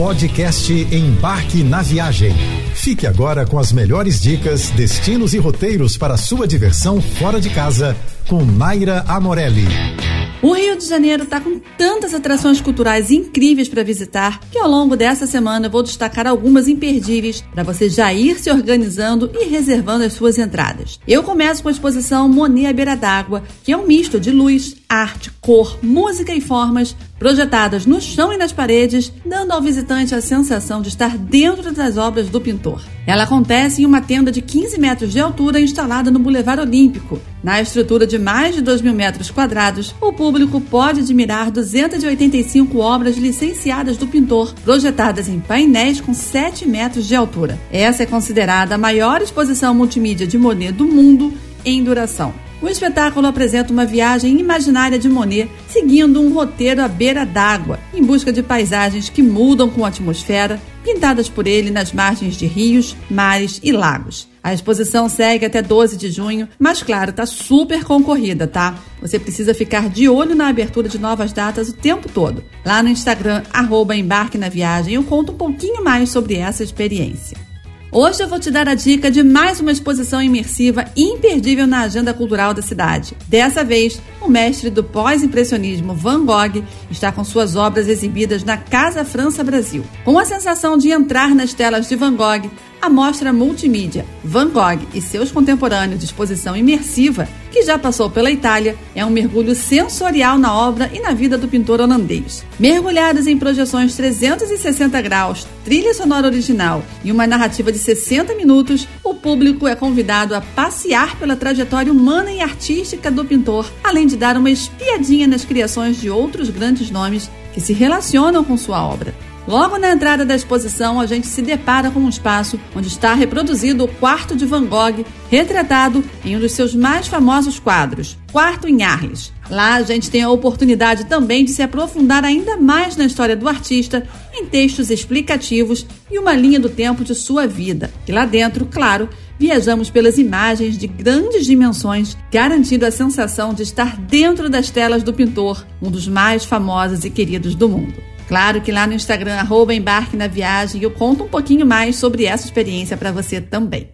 Podcast Embarque na Viagem. Fique agora com as melhores dicas, destinos e roteiros para sua diversão fora de casa com Naira Amorelli. O Rio de Janeiro está com tantas atrações culturais incríveis para visitar que ao longo dessa semana eu vou destacar algumas imperdíveis para você já ir se organizando e reservando as suas entradas. Eu começo com a exposição Monet à beira d'água, que é um misto de luz, arte, cor, música e formas projetadas no chão e nas paredes, dando ao visitante a sensação de estar dentro das obras do pintor. Ela acontece em uma tenda de 15 metros de altura instalada no Boulevard Olímpico. Na estrutura de mais de 2 mil metros quadrados, o público pode admirar 285 obras licenciadas do pintor, projetadas em painéis com 7 metros de altura. Essa é considerada a maior exposição multimídia de Monet do mundo em duração. O espetáculo apresenta uma viagem imaginária de Monet, seguindo um roteiro à beira d'água, em busca de paisagens que mudam com a atmosfera, pintadas por ele nas margens de rios, mares e lagos. A exposição segue até 12 de junho, mas claro, tá super concorrida, tá? Você precisa ficar de olho na abertura de novas datas o tempo todo. Lá no Instagram, arroba Embarque na Viagem, eu conto um pouquinho mais sobre essa experiência. Hoje eu vou te dar a dica de mais uma exposição imersiva imperdível na agenda cultural da cidade. Dessa vez, o mestre do pós-impressionismo Van Gogh está com suas obras exibidas na Casa França Brasil. Com a sensação de entrar nas telas de Van Gogh, a mostra multimídia Van Gogh e seus contemporâneos de exposição imersiva, que já passou pela Itália, é um mergulho sensorial na obra e na vida do pintor holandês. Mergulhados em projeções 360 graus, trilha sonora original e uma narrativa de 60 minutos, o público é convidado a passear pela trajetória humana e artística do pintor, além de dar uma espiadinha nas criações de outros grandes nomes que se relacionam com sua obra. Logo na entrada da exposição, a gente se depara com um espaço onde está reproduzido o quarto de Van Gogh, retratado em um dos seus mais famosos quadros, Quarto em Arles. Lá a gente tem a oportunidade também de se aprofundar ainda mais na história do artista, em textos explicativos e uma linha do tempo de sua vida. E lá dentro, claro, viajamos pelas imagens de grandes dimensões, garantindo a sensação de estar dentro das telas do pintor, um dos mais famosos e queridos do mundo. Claro que lá no Instagram, arroba Embarque na Viagem, eu conto um pouquinho mais sobre essa experiência para você também.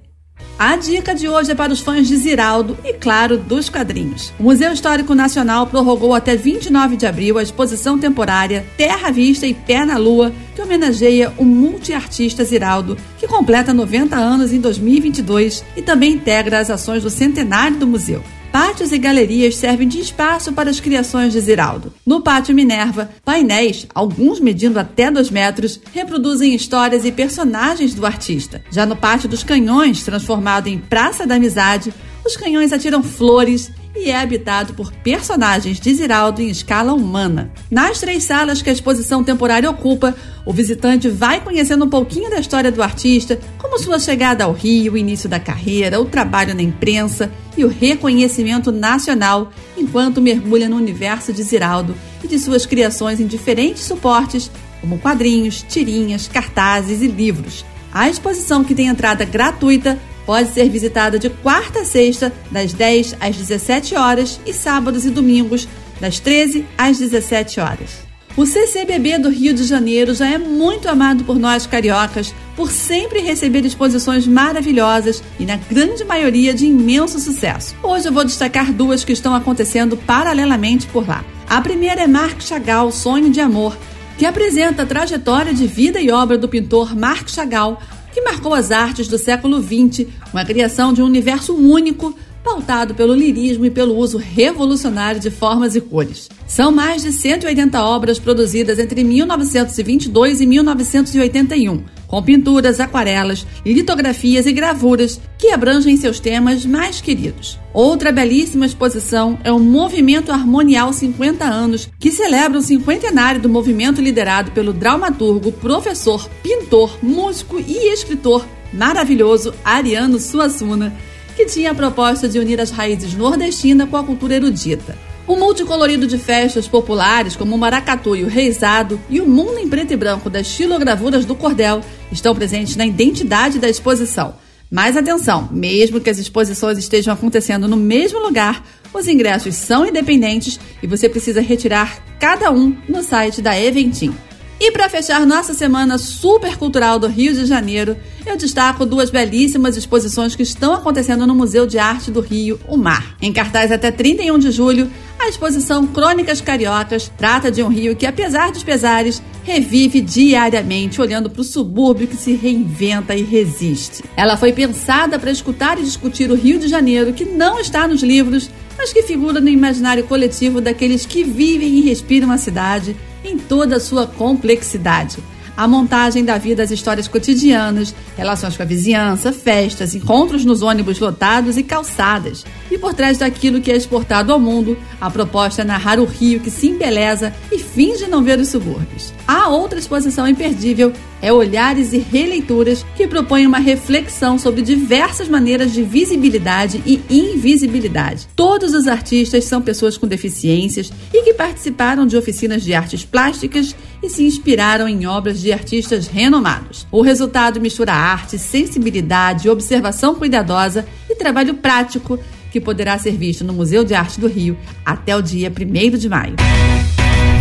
A dica de hoje é para os fãs de Ziraldo e, claro, dos quadrinhos. O Museu Histórico Nacional prorrogou até 29 de abril a exposição temporária Terra Vista e Pé na Lua, que homenageia o multiartista Ziraldo, que completa 90 anos em 2022 e também integra as ações do centenário do museu. Pátios e galerias servem de espaço para as criações de Ziraldo. No Pátio Minerva, painéis, alguns medindo até 2 metros, reproduzem histórias e personagens do artista. Já no Pátio dos Canhões, transformado em Praça da Amizade, os canhões atiram flores e é habitado por personagens de Ziraldo em escala humana. Nas três salas que a exposição temporária ocupa, o visitante vai conhecendo um pouquinho da história do artista, como sua chegada ao Rio, o início da carreira, o trabalho na imprensa e o reconhecimento nacional enquanto mergulha no universo de Ziraldo e de suas criações em diferentes suportes, como quadrinhos, tirinhas, cartazes e livros. A exposição, que tem entrada gratuita, pode ser visitada de quarta a sexta, das 10 às 17 horas, e sábados e domingos, das 13 às 17 horas. O CCBB do Rio de Janeiro já é muito amado por nós cariocas, por sempre receber exposições maravilhosas e, na grande maioria, de imenso sucesso. Hoje eu vou destacar duas que estão acontecendo paralelamente por lá. A primeira é Marc Chagall, Sonho de Amor, que apresenta a trajetória de vida e obra do pintor Marc Chagall, que marcou as artes do século XX, uma criação de um universo único pautado pelo lirismo e pelo uso revolucionário de formas e cores. São mais de 180 obras produzidas entre 1922 e 1981, com pinturas, aquarelas, litografias e gravuras que abrangem seus temas mais queridos. Outra belíssima exposição é o Movimento Harmonial 50 anos, que celebra o cinquentenário do movimento liderado pelo dramaturgo, professor, pintor, músico e escritor maravilhoso Ariano Suassuna que tinha a proposta de unir as raízes nordestinas com a cultura erudita. O multicolorido de festas populares, como o maracatu e o reizado, e o mundo em preto e branco das xilogravuras do cordel estão presentes na identidade da exposição. Mas atenção, mesmo que as exposições estejam acontecendo no mesmo lugar, os ingressos são independentes e você precisa retirar cada um no site da Eventim. E para fechar nossa semana super cultural do Rio de Janeiro, eu destaco duas belíssimas exposições que estão acontecendo no Museu de Arte do Rio, o Mar. Em cartaz até 31 de julho, a exposição Crônicas Cariocas trata de um rio que, apesar dos pesares, revive diariamente, olhando para o subúrbio que se reinventa e resiste. Ela foi pensada para escutar e discutir o Rio de Janeiro, que não está nos livros, mas que figura no imaginário coletivo daqueles que vivem e respiram a cidade em toda a sua complexidade. A montagem da vida das histórias cotidianas, relações com a vizinhança, festas, encontros nos ônibus lotados e calçadas. E por trás daquilo que é exportado ao mundo, a proposta é narrar o Rio que se embeleza e finge não ver os subúrbios. A outra exposição imperdível é Olhares e Releituras, que propõe uma reflexão sobre diversas maneiras de visibilidade e invisibilidade. Todos os artistas são pessoas com deficiências que participaram de oficinas de artes plásticas e se inspiraram em obras de artistas renomados. O resultado mistura arte, sensibilidade, observação cuidadosa e trabalho prático que poderá ser visto no Museu de Arte do Rio até o dia 1 de maio.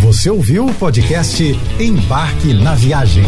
Você ouviu o podcast Embarque na Viagem.